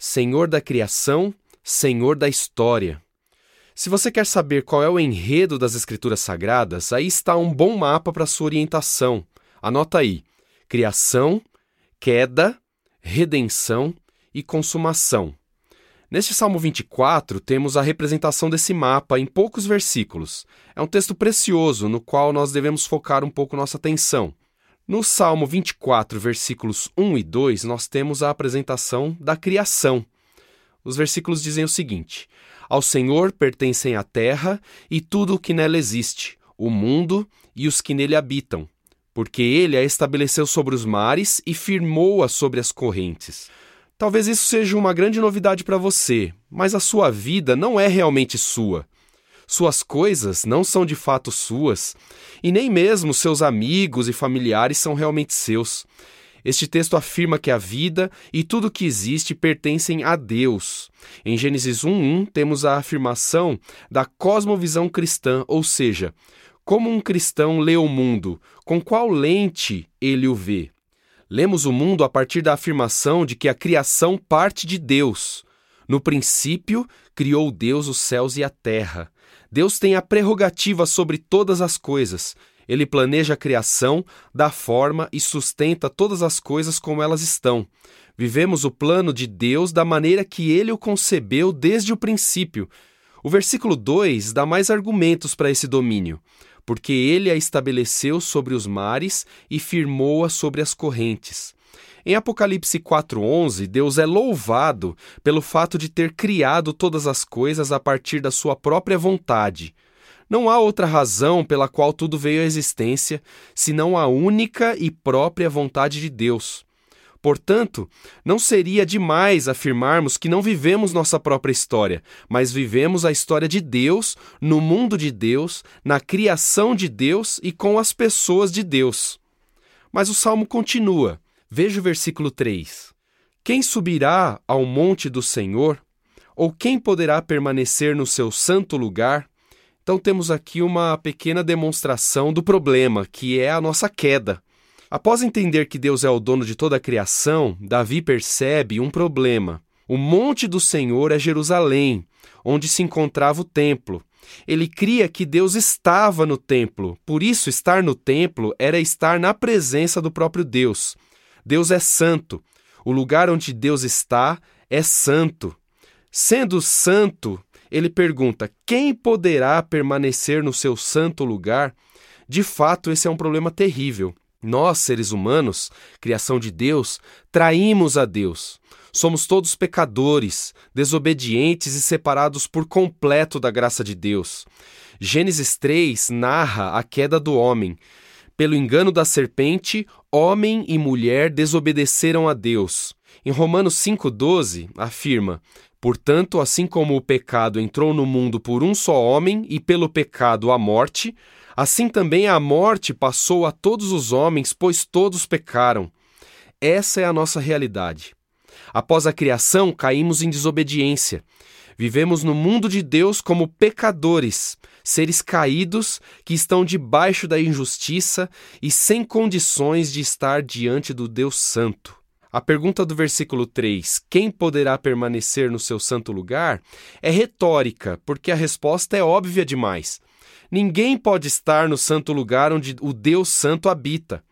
Senhor da criação, Senhor da história. Se você quer saber qual é o enredo das Escrituras Sagradas, aí está um bom mapa para sua orientação. Anota aí: criação, queda, redenção e consumação. Neste Salmo 24, temos a representação desse mapa em poucos versículos. É um texto precioso no qual nós devemos focar um pouco nossa atenção. No Salmo 24, versículos 1 e 2, nós temos a apresentação da criação. Os versículos dizem o seguinte: Ao Senhor pertencem a terra e tudo o que nela existe, o mundo e os que nele habitam, porque ele a estabeleceu sobre os mares e firmou-a sobre as correntes. Talvez isso seja uma grande novidade para você, mas a sua vida não é realmente sua. Suas coisas não são de fato suas, e nem mesmo seus amigos e familiares são realmente seus. Este texto afirma que a vida e tudo que existe pertencem a Deus. Em Gênesis 1:1 temos a afirmação da cosmovisão cristã, ou seja, como um cristão lê o mundo, com qual lente ele o vê. Lemos o mundo a partir da afirmação de que a criação parte de Deus. No princípio, criou Deus os céus e a terra. Deus tem a prerrogativa sobre todas as coisas. Ele planeja a criação, dá forma e sustenta todas as coisas como elas estão. Vivemos o plano de Deus da maneira que ele o concebeu desde o princípio. O versículo 2 dá mais argumentos para esse domínio porque ele a estabeleceu sobre os mares e firmou-a sobre as correntes. Em Apocalipse 4:11, Deus é louvado pelo fato de ter criado todas as coisas a partir da sua própria vontade. Não há outra razão pela qual tudo veio à existência senão a única e própria vontade de Deus. Portanto, não seria demais afirmarmos que não vivemos nossa própria história, mas vivemos a história de Deus, no mundo de Deus, na criação de Deus e com as pessoas de Deus. Mas o salmo continua. Veja o versículo 3. Quem subirá ao monte do Senhor? Ou quem poderá permanecer no seu santo lugar? Então temos aqui uma pequena demonstração do problema, que é a nossa queda. Após entender que Deus é o dono de toda a criação, Davi percebe um problema. O monte do Senhor é Jerusalém, onde se encontrava o templo. Ele cria que Deus estava no templo, por isso, estar no templo era estar na presença do próprio Deus. Deus é santo. O lugar onde Deus está é santo. Sendo santo, ele pergunta: quem poderá permanecer no seu santo lugar? De fato, esse é um problema terrível. Nós, seres humanos, criação de Deus, traímos a Deus. Somos todos pecadores, desobedientes e separados por completo da graça de Deus. Gênesis 3 narra a queda do homem. Pelo engano da serpente, homem e mulher desobedeceram a Deus. Em Romanos 5,12, afirma: Portanto, assim como o pecado entrou no mundo por um só homem e pelo pecado a morte, Assim também a morte passou a todos os homens, pois todos pecaram. Essa é a nossa realidade. Após a criação, caímos em desobediência. Vivemos no mundo de Deus como pecadores, seres caídos que estão debaixo da injustiça e sem condições de estar diante do Deus Santo. A pergunta do versículo 3, quem poderá permanecer no seu santo lugar, é retórica, porque a resposta é óbvia demais. Ninguém pode estar no santo lugar onde o Deus Santo habita.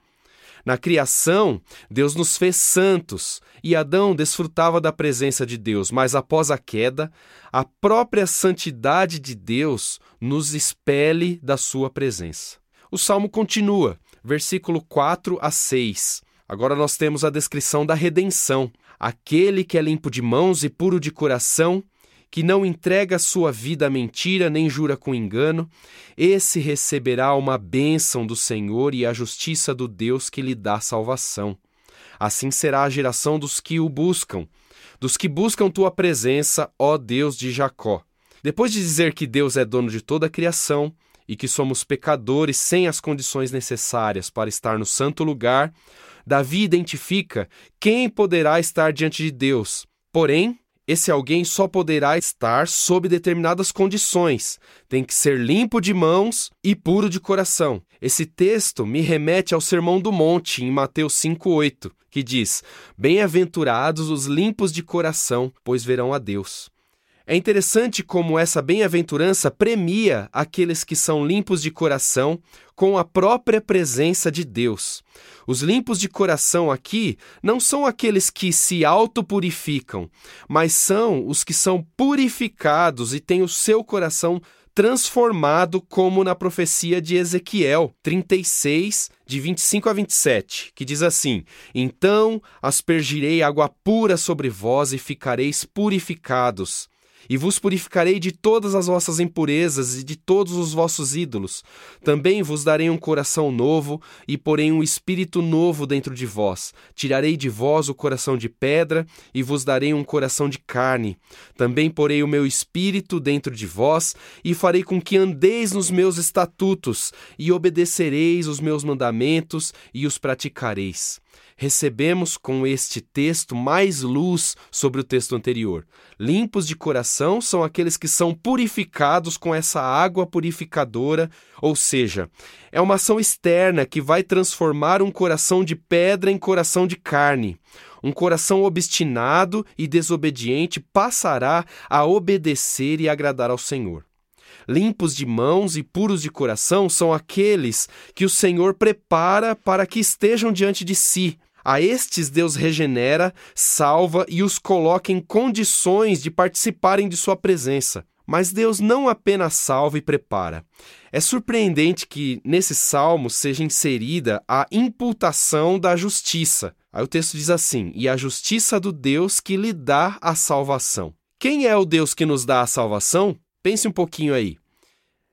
Na criação, Deus nos fez santos e Adão desfrutava da presença de Deus, mas após a queda, a própria santidade de Deus nos expele da sua presença. O salmo continua, versículo 4 a 6. Agora nós temos a descrição da redenção. Aquele que é limpo de mãos e puro de coração que não entrega sua vida à mentira nem jura com engano, esse receberá uma bênção do Senhor e a justiça do Deus que lhe dá salvação. Assim será a geração dos que o buscam, dos que buscam tua presença, ó Deus de Jacó. Depois de dizer que Deus é dono de toda a criação e que somos pecadores sem as condições necessárias para estar no santo lugar, Davi identifica quem poderá estar diante de Deus. Porém, esse alguém só poderá estar sob determinadas condições. Tem que ser limpo de mãos e puro de coração. Esse texto me remete ao Sermão do Monte, em Mateus 5,8, que diz: Bem-aventurados os limpos de coração, pois verão a Deus. É interessante como essa bem-aventurança premia aqueles que são limpos de coração com a própria presença de Deus. Os limpos de coração aqui não são aqueles que se autopurificam, mas são os que são purificados e têm o seu coração transformado, como na profecia de Ezequiel 36, de 25 a 27, que diz assim: Então aspergirei água pura sobre vós e ficareis purificados e vos purificarei de todas as vossas impurezas e de todos os vossos ídolos. Também vos darei um coração novo e porei um espírito novo dentro de vós. Tirarei de vós o coração de pedra e vos darei um coração de carne. Também porei o meu espírito dentro de vós e farei com que andeis nos meus estatutos e obedecereis os meus mandamentos e os praticareis recebemos com este texto mais luz sobre o texto anterior. Limpos de coração são aqueles que são purificados com essa água purificadora, ou seja, é uma ação externa que vai transformar um coração de pedra em coração de carne. Um coração obstinado e desobediente passará a obedecer e agradar ao Senhor. Limpos de mãos e puros de coração são aqueles que o Senhor prepara para que estejam diante de si, a estes Deus regenera, salva e os coloca em condições de participarem de sua presença. Mas Deus não apenas salva e prepara. É surpreendente que nesse salmo seja inserida a imputação da justiça. Aí o texto diz assim: E a justiça do Deus que lhe dá a salvação. Quem é o Deus que nos dá a salvação? Pense um pouquinho aí.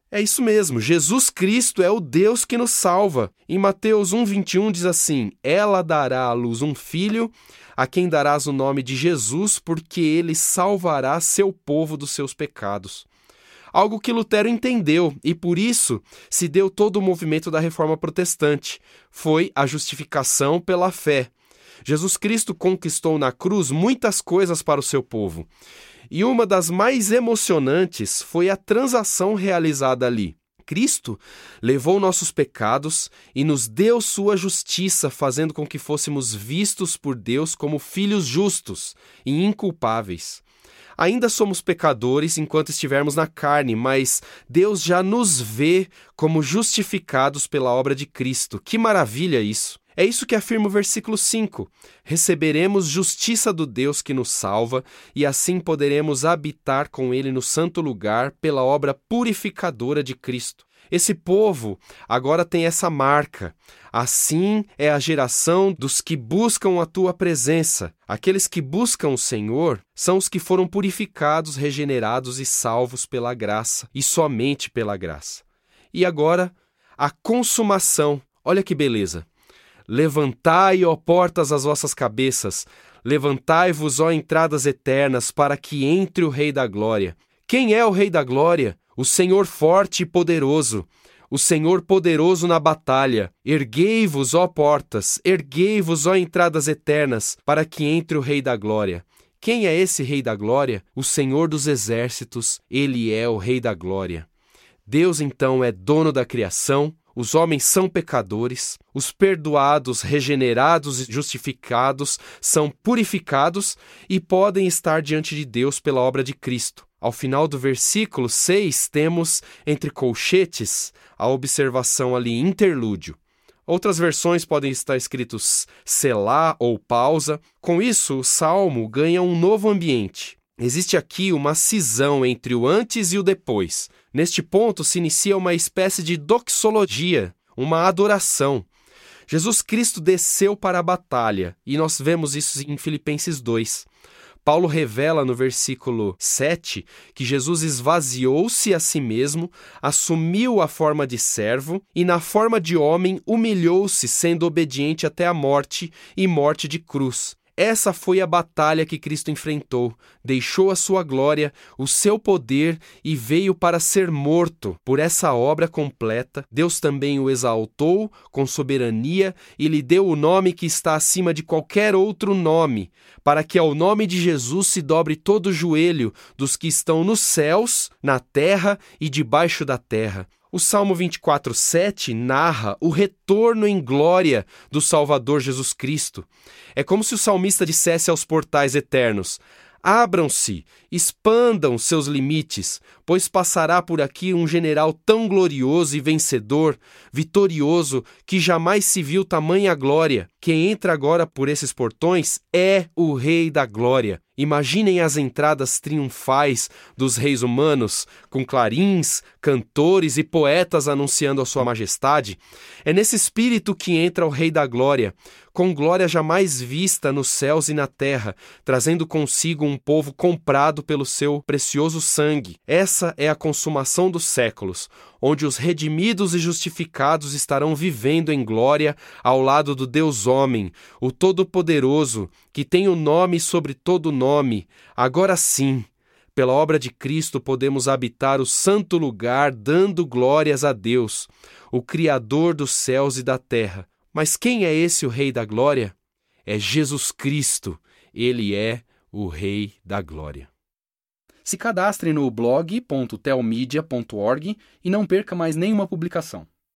É isso mesmo, Jesus Cristo é o Deus que nos salva. Em Mateus 1,21 diz assim: Ela dará à luz um filho, a quem darás o nome de Jesus, porque ele salvará seu povo dos seus pecados. Algo que Lutero entendeu e por isso se deu todo o movimento da reforma protestante. Foi a justificação pela fé. Jesus Cristo conquistou na cruz muitas coisas para o seu povo. E uma das mais emocionantes foi a transação realizada ali. Cristo levou nossos pecados e nos deu sua justiça, fazendo com que fôssemos vistos por Deus como filhos justos e inculpáveis. Ainda somos pecadores enquanto estivermos na carne, mas Deus já nos vê como justificados pela obra de Cristo. Que maravilha isso! É isso que afirma o versículo 5. Receberemos justiça do Deus que nos salva, e assim poderemos habitar com Ele no santo lugar pela obra purificadora de Cristo. Esse povo agora tem essa marca. Assim é a geração dos que buscam a tua presença. Aqueles que buscam o Senhor são os que foram purificados, regenerados e salvos pela graça, e somente pela graça. E agora, a consumação. Olha que beleza! Levantai, ó portas, as vossas cabeças, levantai-vos, ó entradas eternas, para que entre o Rei da Glória. Quem é o Rei da Glória? O Senhor forte e poderoso, o Senhor poderoso na batalha. Erguei-vos, ó portas, erguei-vos, ó entradas eternas, para que entre o Rei da Glória. Quem é esse Rei da Glória? O Senhor dos Exércitos, ele é o Rei da Glória. Deus então é dono da criação, os homens são pecadores, os perdoados, regenerados e justificados são purificados e podem estar diante de Deus pela obra de Cristo. Ao final do versículo 6, temos entre colchetes a observação ali interlúdio. Outras versões podem estar escritos selar ou pausa. Com isso, o salmo ganha um novo ambiente. Existe aqui uma cisão entre o antes e o depois. Neste ponto se inicia uma espécie de doxologia, uma adoração. Jesus Cristo desceu para a batalha, e nós vemos isso em Filipenses 2. Paulo revela no versículo 7 que Jesus esvaziou-se a si mesmo, assumiu a forma de servo e, na forma de homem, humilhou-se, sendo obediente até a morte e morte de cruz. Essa foi a batalha que Cristo enfrentou. Deixou a sua glória, o seu poder e veio para ser morto. Por essa obra completa, Deus também o exaltou com soberania e lhe deu o nome que está acima de qualquer outro nome, para que ao nome de Jesus se dobre todo o joelho dos que estão nos céus, na terra e debaixo da terra o Salmo 24:7 narra o retorno em glória do Salvador Jesus Cristo. É como se o salmista dissesse aos portais eternos: Abram-se, expandam seus limites, pois passará por aqui um general tão glorioso e vencedor, vitorioso, que jamais se viu tamanha glória. Quem entra agora por esses portões é o Rei da Glória. Imaginem as entradas triunfais dos reis humanos, com clarins, cantores e poetas anunciando a sua majestade. É nesse espírito que entra o Rei da Glória, com glória jamais vista nos céus e na terra, trazendo consigo um povo comprado pelo seu precioso sangue. Essa é a consumação dos séculos, onde os redimidos e justificados estarão vivendo em glória ao lado do Deus homem, o Todo-Poderoso, que tem o nome sobre todo nome. Agora sim, pela obra de Cristo podemos habitar o santo lugar, dando glórias a Deus, o Criador dos céus e da terra. Mas quem é esse o Rei da Glória? É Jesus Cristo. Ele é o Rei da Glória. Se cadastre no blog.telmedia.org e não perca mais nenhuma publicação.